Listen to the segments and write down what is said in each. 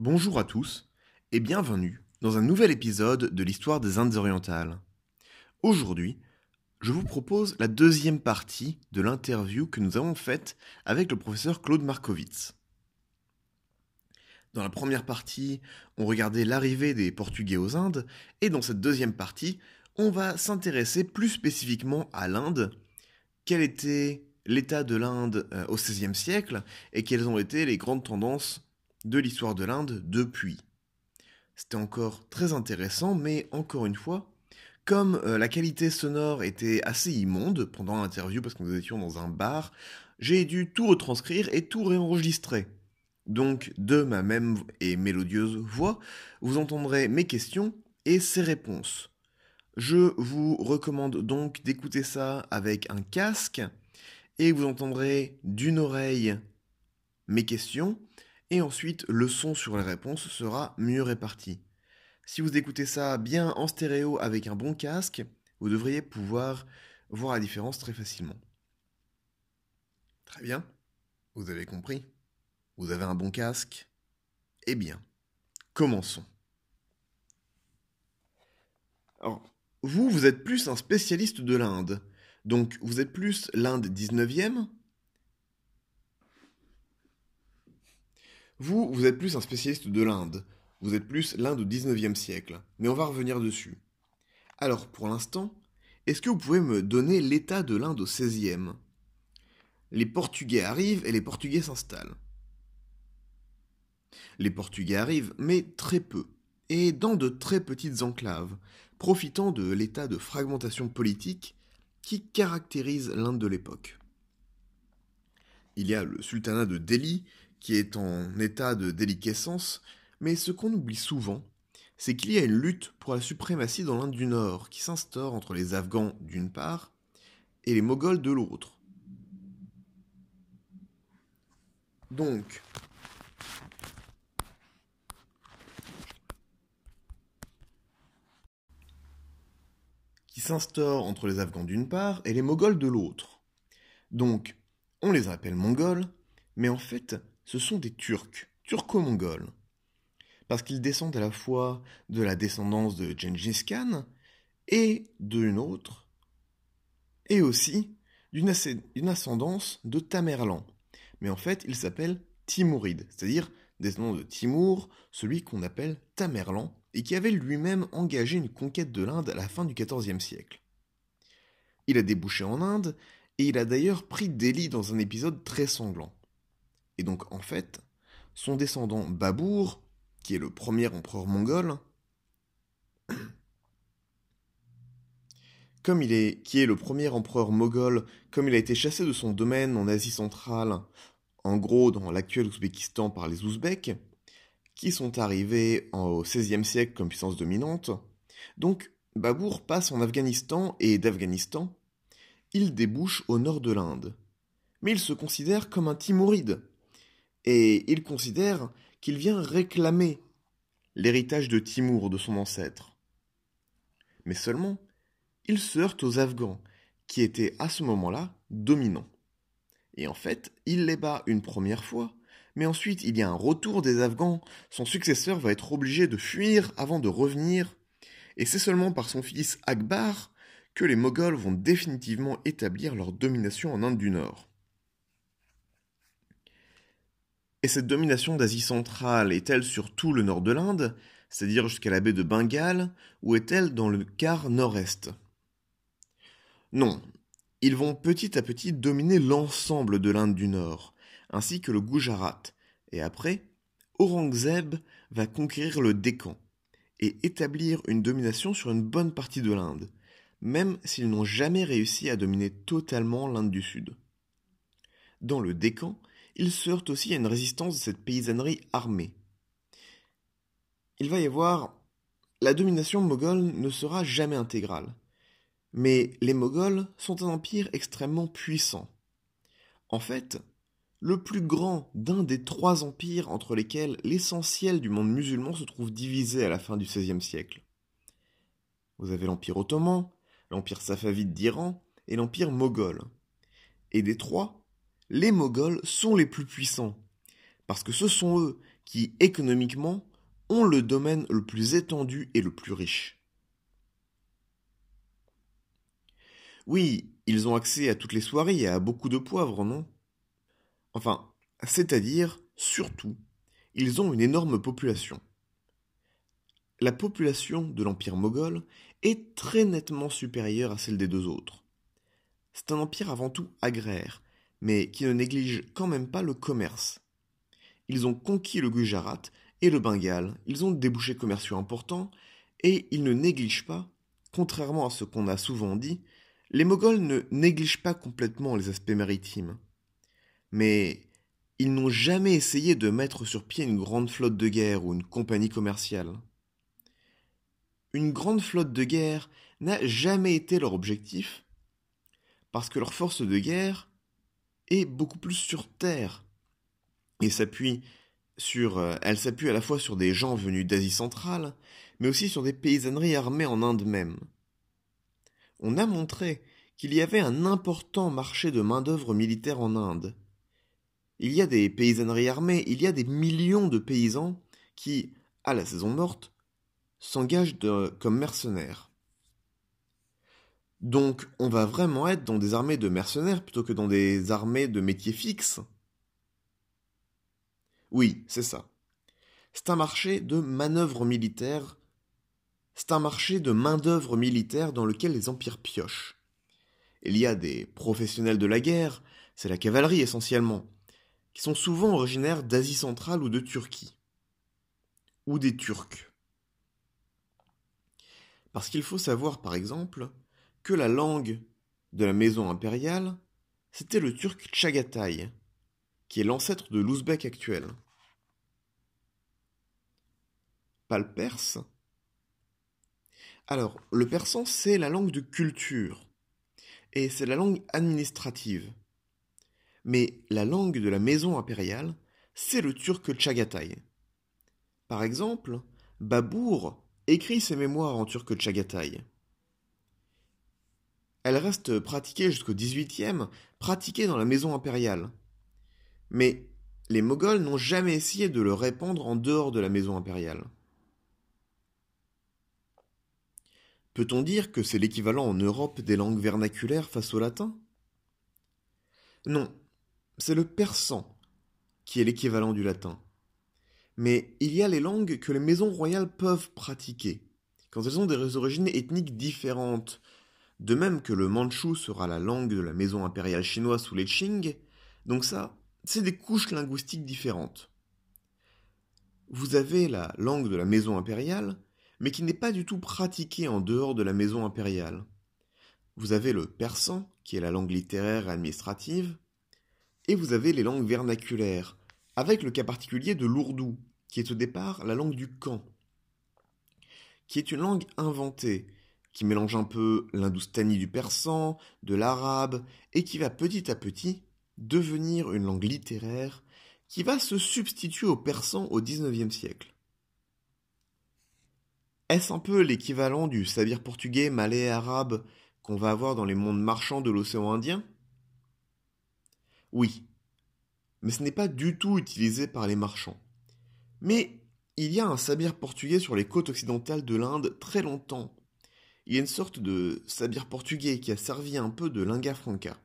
Bonjour à tous et bienvenue dans un nouvel épisode de l'histoire des Indes orientales. Aujourd'hui, je vous propose la deuxième partie de l'interview que nous avons faite avec le professeur Claude Markowitz. Dans la première partie, on regardait l'arrivée des Portugais aux Indes, et dans cette deuxième partie, on va s'intéresser plus spécifiquement à l'Inde, quel était l'état de l'Inde euh, au XVIe siècle, et quelles ont été les grandes tendances de l'histoire de l'Inde depuis. C'était encore très intéressant, mais encore une fois, comme euh, la qualité sonore était assez immonde pendant l'interview parce que nous étions dans un bar, j'ai dû tout retranscrire et tout réenregistrer. Donc, de ma même et mélodieuse voix, vous entendrez mes questions et ses réponses. Je vous recommande donc d'écouter ça avec un casque et vous entendrez d'une oreille mes questions et ensuite le son sur les réponses sera mieux réparti. Si vous écoutez ça bien en stéréo avec un bon casque, vous devriez pouvoir voir la différence très facilement. Très bien, vous avez compris Vous avez un bon casque Eh bien, commençons. Alors, vous, vous êtes plus un spécialiste de l'Inde. Donc, vous êtes plus l'Inde 19e Vous, vous êtes plus un spécialiste de l'Inde. Vous êtes plus l'Inde au 19e siècle. Mais on va revenir dessus. Alors, pour l'instant, est-ce que vous pouvez me donner l'état de l'Inde au 16e Les Portugais arrivent et les Portugais s'installent. Les Portugais arrivent, mais très peu, et dans de très petites enclaves, profitant de l'état de fragmentation politique qui caractérise l'Inde de l'époque. Il y a le sultanat de Delhi qui est en état de déliquescence, mais ce qu'on oublie souvent, c'est qu'il y a une lutte pour la suprématie dans l'Inde du Nord qui s'instaure entre les Afghans d'une part et les Moghols de l'autre. Donc, qui s'instaure entre les Afghans d'une part et les Moghols de l'autre. Donc, on les appelle Mongols, mais en fait, ce sont des Turcs, turco-mongols. Parce qu'ils descendent à la fois de la descendance de Gengis Khan et d'une autre, et aussi d'une ascendance de Tamerlan. Mais en fait, ils s'appellent Timourides, c'est-à-dire descendants de Timour, celui qu'on appelle Tamerlan, et qui avait lui-même engagé une conquête de l'Inde à la fin du XIVe siècle. Il a débouché en Inde, et il a d'ailleurs pris Delhi dans un épisode très sanglant. Et donc en fait, son descendant Babour, qui est le premier empereur mongol, comme il est, qui est le premier empereur moghol, comme il a été chassé de son domaine en Asie centrale, en gros dans l'actuel Ouzbékistan par les Ouzbeks, qui sont arrivés au XVIe siècle comme puissance dominante, donc Babour passe en Afghanistan et d'Afghanistan, il débouche au nord de l'Inde. Mais il se considère comme un Timouride, et il considère qu'il vient réclamer l'héritage de Timour de son ancêtre. Mais seulement, il se heurte aux Afghans, qui étaient à ce moment-là dominants. Et en fait, il les bat une première fois, mais ensuite il y a un retour des Afghans, son successeur va être obligé de fuir avant de revenir, et c'est seulement par son fils Akbar que les Moghols vont définitivement établir leur domination en Inde du Nord. Et cette domination d'Asie centrale est-elle sur tout le nord de l'Inde, c'est-à-dire jusqu'à la baie de Bengale, ou est-elle dans le quart nord-est? Non, ils vont petit à petit dominer l'ensemble de l'Inde du Nord, ainsi que le Gujarat, et après, Aurangzeb va conquérir le Décan, et établir une domination sur une bonne partie de l'Inde, même s'ils n'ont jamais réussi à dominer totalement l'Inde du Sud. Dans le Décan, il se heurte aussi à une résistance de cette paysannerie armée. Il va y avoir la domination moghole ne sera jamais intégrale. Mais les Moghols sont un empire extrêmement puissant. En fait, le plus grand d'un des trois empires entre lesquels l'essentiel du monde musulman se trouve divisé à la fin du XVIe siècle. Vous avez l'empire ottoman, l'empire safavide d'Iran et l'empire moghol. Et des trois, les Moghols sont les plus puissants, parce que ce sont eux qui, économiquement, ont le domaine le plus étendu et le plus riche. Oui, ils ont accès à toutes les soirées et à beaucoup de poivre, non? Enfin, c'est-à-dire, surtout, ils ont une énorme population. La population de l'Empire moghol est très nettement supérieure à celle des deux autres. C'est un empire avant tout agraire, mais qui ne néglige quand même pas le commerce. Ils ont conquis le Gujarat et le Bengale, ils ont des débouchés commerciaux importants, et ils ne négligent pas, contrairement à ce qu'on a souvent dit, les Moghols ne négligent pas complètement les aspects maritimes. Mais ils n'ont jamais essayé de mettre sur pied une grande flotte de guerre ou une compagnie commerciale. Une grande flotte de guerre n'a jamais été leur objectif, parce que leur force de guerre est beaucoup plus sur terre et s'appuie sur, euh, elle s'appuie à la fois sur des gens venus d'Asie centrale, mais aussi sur des paysanneries armées en Inde même. On a montré qu'il y avait un important marché de main-d'œuvre militaire en Inde. Il y a des paysanneries armées, il y a des millions de paysans qui, à la saison morte, s'engagent comme mercenaires. Donc on va vraiment être dans des armées de mercenaires plutôt que dans des armées de métiers fixes. Oui, c'est ça. C'est un marché de manœuvres militaires. C'est un marché de main-d'œuvre militaire dans lequel les empires piochent. Il y a des professionnels de la guerre, c'est la cavalerie essentiellement, qui sont souvent originaires d'Asie centrale ou de Turquie. Ou des Turcs. Parce qu'il faut savoir, par exemple, la langue de la maison impériale, c'était le turc Tchagatai, qui est l'ancêtre de l'ouzbek actuel. Pas le perse Alors, le persan, c'est la langue de culture, et c'est la langue administrative. Mais la langue de la maison impériale, c'est le turc Tchagatai. Par exemple, Babour écrit ses mémoires en turc Tchagatai. Elle reste pratiquée jusqu'au XVIIIe, pratiquée dans la maison impériale. Mais les Moghols n'ont jamais essayé de le répandre en dehors de la maison impériale. Peut-on dire que c'est l'équivalent en Europe des langues vernaculaires face au latin? Non, c'est le persan qui est l'équivalent du latin. Mais il y a les langues que les maisons royales peuvent pratiquer, quand elles ont des origines ethniques différentes. De même que le manchou sera la langue de la maison impériale chinoise sous les Qing, donc ça, c'est des couches linguistiques différentes. Vous avez la langue de la maison impériale, mais qui n'est pas du tout pratiquée en dehors de la maison impériale. Vous avez le persan, qui est la langue littéraire et administrative, et vous avez les langues vernaculaires, avec le cas particulier de l'ourdou, qui est au départ la langue du camp, qui est une langue inventée, qui mélange un peu l'hindoustanie du persan, de l'arabe, et qui va petit à petit devenir une langue littéraire qui va se substituer au persan au XIXe siècle. Est-ce un peu l'équivalent du sabir portugais, malais et arabe qu'on va avoir dans les mondes marchands de l'océan Indien? Oui, mais ce n'est pas du tout utilisé par les marchands. Mais il y a un sabir portugais sur les côtes occidentales de l'Inde très longtemps. Il y a une sorte de sabir portugais qui a servi un peu de lingua franca.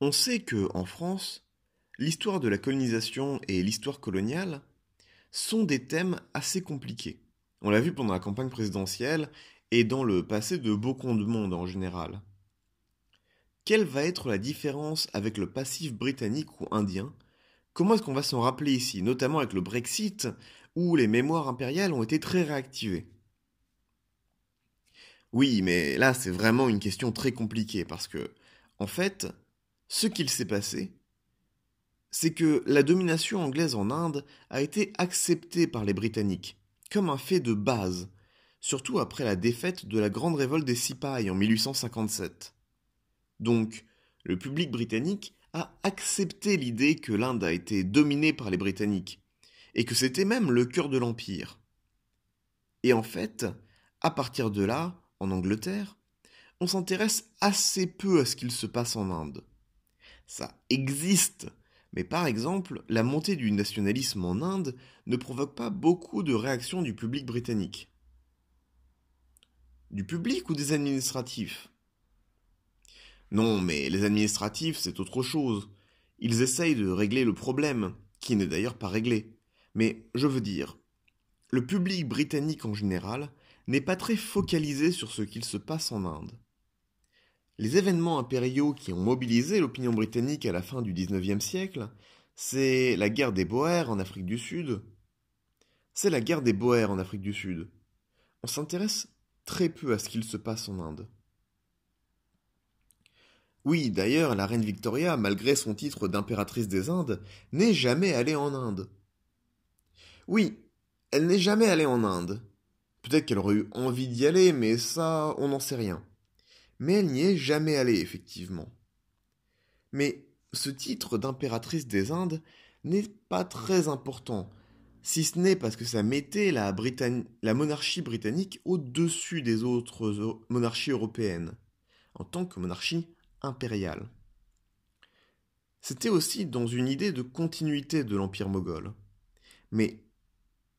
On sait que, en France, l'histoire de la colonisation et l'histoire coloniale sont des thèmes assez compliqués. On l'a vu pendant la campagne présidentielle et dans le passé de beaucoup de monde en général. Quelle va être la différence avec le passif britannique ou indien? Comment est-ce qu'on va s'en rappeler ici, notamment avec le Brexit, où les mémoires impériales ont été très réactivées? Oui, mais là c'est vraiment une question très compliquée, parce que, en fait, ce qu'il s'est passé, c'est que la domination anglaise en Inde a été acceptée par les Britanniques, comme un fait de base, surtout après la défaite de la grande révolte des Sipahs en 1857. Donc, le public britannique a accepté l'idée que l'Inde a été dominée par les Britanniques, et que c'était même le cœur de l'Empire. Et en fait, à partir de là, en Angleterre, on s'intéresse assez peu à ce qu'il se passe en Inde. Ça existe, mais par exemple, la montée du nationalisme en Inde ne provoque pas beaucoup de réactions du public britannique. Du public ou des administratifs? Non, mais les administratifs, c'est autre chose. Ils essayent de régler le problème, qui n'est d'ailleurs pas réglé. Mais je veux dire, le public britannique en général n'est pas très focalisé sur ce qu'il se passe en Inde. Les événements impériaux qui ont mobilisé l'opinion britannique à la fin du XIXe siècle, c'est la guerre des Boers en Afrique du Sud. C'est la guerre des Boers en Afrique du Sud. On s'intéresse très peu à ce qu'il se passe en Inde. Oui, d'ailleurs, la reine Victoria, malgré son titre d'impératrice des Indes, n'est jamais allée en Inde. Oui, elle n'est jamais allée en Inde. Peut-être qu'elle aurait eu envie d'y aller, mais ça, on n'en sait rien mais elle n'y est jamais allée, effectivement. Mais ce titre d'impératrice des Indes n'est pas très important, si ce n'est parce que ça mettait la, monarchie britannique au-dessus des autres monarchies européennes, en tant que monarchie C'était aussi dans une idée de continuité de l'Empire moghol. Mais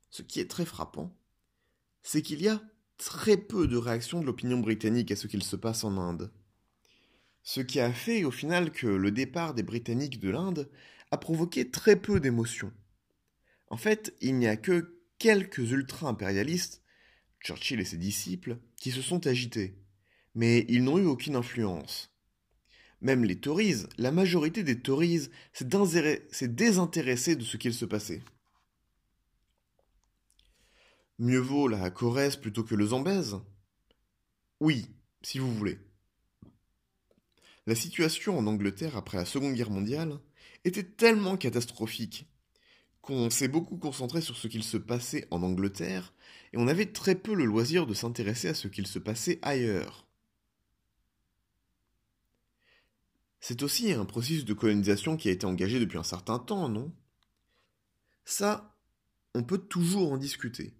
ce qui est très frappant, c'est qu'il y a très peu de réaction de l'opinion britannique à ce qu'il se passe en Inde. Ce qui a fait au final que le départ des Britanniques de l'Inde a provoqué très peu d'émotions. En fait, il n'y a que quelques ultra-impérialistes, Churchill et ses disciples, qui se sont agités, mais ils n'ont eu aucune influence. Même les Tories, la majorité des Tories s'est désintéressée de ce qu'il se passait. Mieux vaut la Corrèze plutôt que le Zambèze? Oui, si vous voulez. La situation en Angleterre après la Seconde Guerre mondiale était tellement catastrophique qu'on s'est beaucoup concentré sur ce qu'il se passait en Angleterre et on avait très peu le loisir de s'intéresser à ce qu'il se passait ailleurs. C'est aussi un processus de colonisation qui a été engagé depuis un certain temps, non? Ça, on peut toujours en discuter.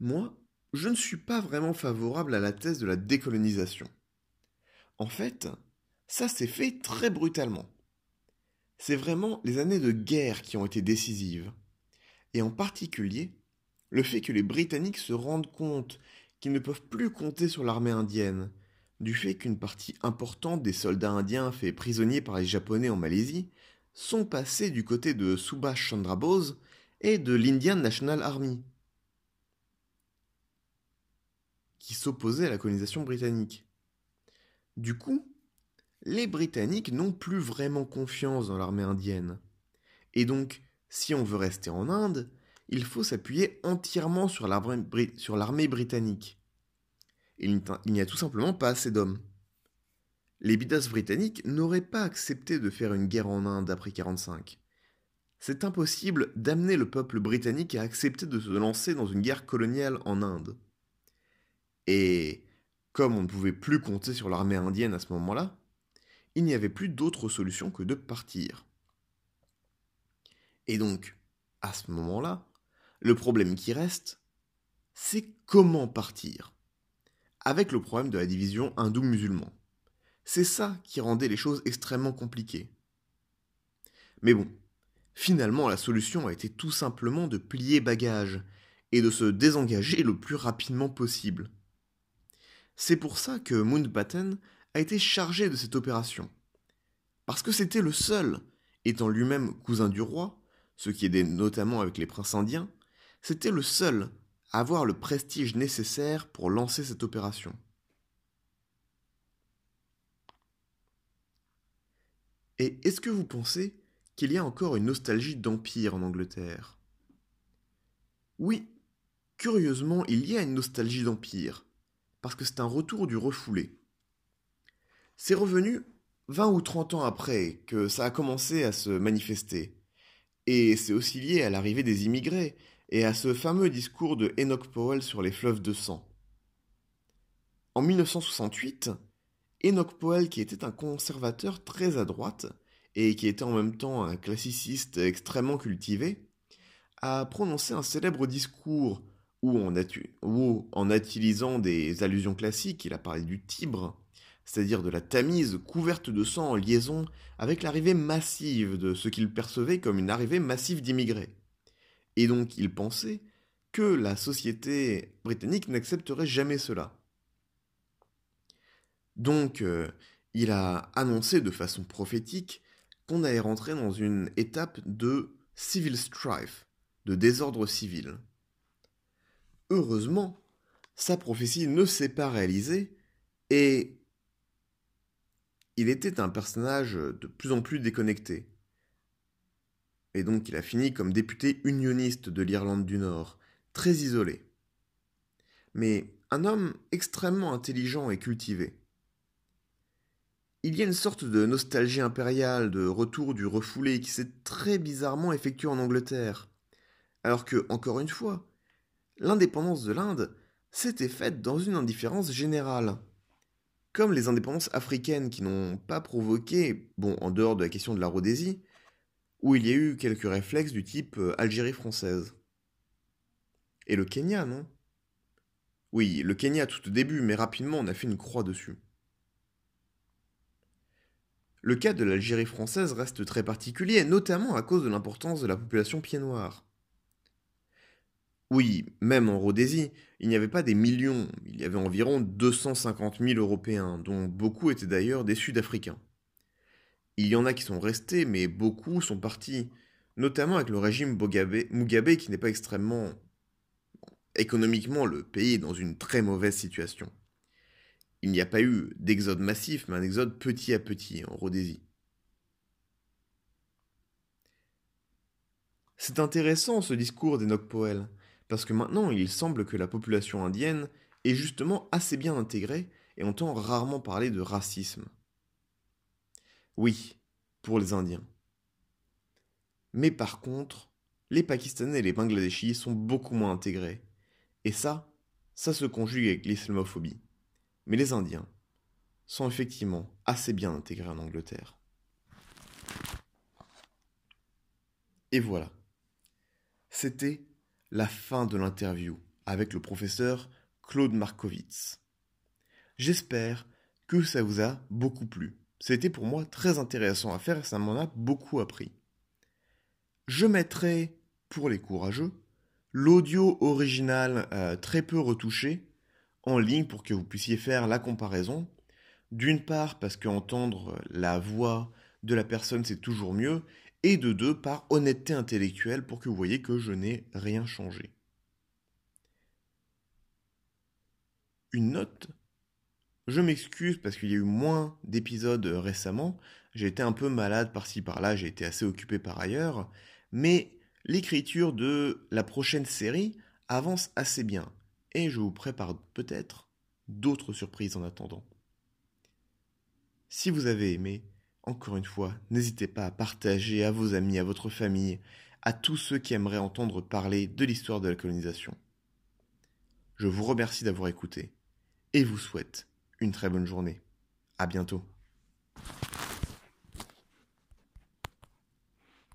Moi, je ne suis pas vraiment favorable à la thèse de la décolonisation. En fait, ça s'est fait très brutalement. C'est vraiment les années de guerre qui ont été décisives. Et en particulier, le fait que les Britanniques se rendent compte qu'ils ne peuvent plus compter sur l'armée indienne, du fait qu'une partie importante des soldats indiens faits prisonniers par les Japonais en Malaisie sont passés du côté de Subhash Chandra Bose et de l'Indian National Army. qui s'opposait à la colonisation britannique. Du coup, les Britanniques n'ont plus vraiment confiance dans l'armée indienne. Et donc, si on veut rester en Inde, il faut s'appuyer entièrement sur l'armée britannique. Il n'y a tout simplement pas assez d'hommes. Les bidas britanniques n'auraient pas accepté de faire une guerre en Inde après 1945. C'est impossible d'amener le peuple britannique à accepter de se lancer dans une guerre coloniale en Inde. Et comme on ne pouvait plus compter sur l'armée indienne à ce moment-là, il n'y avait plus d'autre solution que de partir. Et donc, à ce moment-là, le problème qui reste, c'est comment partir. Avec le problème de la division hindou-musulman. C'est ça qui rendait les choses extrêmement compliquées. Mais bon, finalement la solution a été tout simplement de plier bagage et de se désengager le plus rapidement possible. C'est pour ça que Mountbatten a été chargé de cette opération. Parce que c'était le seul, étant lui-même cousin du roi, ce qui aidait notamment avec les princes indiens, c'était le seul avoir le prestige nécessaire pour lancer cette opération. Et est-ce que vous pensez qu'il y a encore une nostalgie d'empire en Angleterre? Oui, curieusement, il y a une nostalgie d'empire, parce que c'est un retour du refoulé. C'est revenu 20 ou 30 ans après que ça a commencé à se manifester. Et c'est aussi lié à l'arrivée des immigrés et à ce fameux discours de Enoch Powell sur les fleuves de sang. En 1968, Enoch Powell, qui était un conservateur très à droite et qui était en même temps un classiciste extrêmement cultivé, a prononcé un célèbre discours ou en, en utilisant des allusions classiques, il a parlé du Tibre, c'est-à-dire de la Tamise couverte de sang en liaison avec l'arrivée massive de ce qu'il percevait comme une arrivée massive d'immigrés. Et donc il pensait que la société britannique n'accepterait jamais cela. Donc euh, il a annoncé de façon prophétique qu'on allait rentrer dans une étape de civil strife, de désordre civil. Heureusement, sa prophétie ne s'est pas réalisée et il était un personnage de plus en plus déconnecté. Et donc il a fini comme député unioniste de l'Irlande du Nord, très isolé. Mais un homme extrêmement intelligent et cultivé. Il y a une sorte de nostalgie impériale, de retour du refoulé qui s'est très bizarrement effectué en Angleterre. Alors que, encore une fois, l'indépendance de l'Inde s'était faite dans une indifférence générale. Comme les indépendances africaines qui n'ont pas provoqué, bon, en dehors de la question de la Rhodésie, où il y a eu quelques réflexes du type euh, Algérie française. Et le Kenya, non? Oui, le Kenya tout au début, mais rapidement on a fait une croix dessus. Le cas de l'Algérie française reste très particulier, notamment à cause de l'importance de la population pied noir. Oui, même en Rhodésie, il n'y avait pas des millions, il y avait environ 250 000 Européens, dont beaucoup étaient d'ailleurs des Sud-Africains. Il y en a qui sont restés, mais beaucoup sont partis, notamment avec le régime Mugabe qui n'est pas extrêmement... Économiquement, le pays est dans une très mauvaise situation. Il n'y a pas eu d'exode massif, mais un exode petit à petit en Rhodésie. C'est intéressant ce discours d'Enoch Poel, parce que maintenant il semble que la population indienne est justement assez bien intégrée et entend rarement parler de racisme. Oui, pour les Indiens. Mais par contre, les Pakistanais et les Bangladeshis sont beaucoup moins intégrés. Et ça, ça se conjugue avec l'islamophobie. Mais les Indiens sont effectivement assez bien intégrés en Angleterre. Et voilà. C'était la fin de l'interview avec le professeur Claude Markowitz. J'espère que ça vous a beaucoup plu. C'était pour moi très intéressant à faire et ça m'en a beaucoup appris. Je mettrai, pour les courageux, l'audio original euh, très peu retouché en ligne pour que vous puissiez faire la comparaison. D'une part parce qu'entendre la voix de la personne c'est toujours mieux, et de deux par honnêteté intellectuelle pour que vous voyez que je n'ai rien changé. Une note je m'excuse parce qu'il y a eu moins d'épisodes récemment. J'ai été un peu malade par-ci par-là, j'ai été assez occupé par ailleurs. Mais l'écriture de la prochaine série avance assez bien. Et je vous prépare peut-être d'autres surprises en attendant. Si vous avez aimé, encore une fois, n'hésitez pas à partager à vos amis, à votre famille, à tous ceux qui aimeraient entendre parler de l'histoire de la colonisation. Je vous remercie d'avoir écouté et vous souhaite une très bonne journée. À bientôt.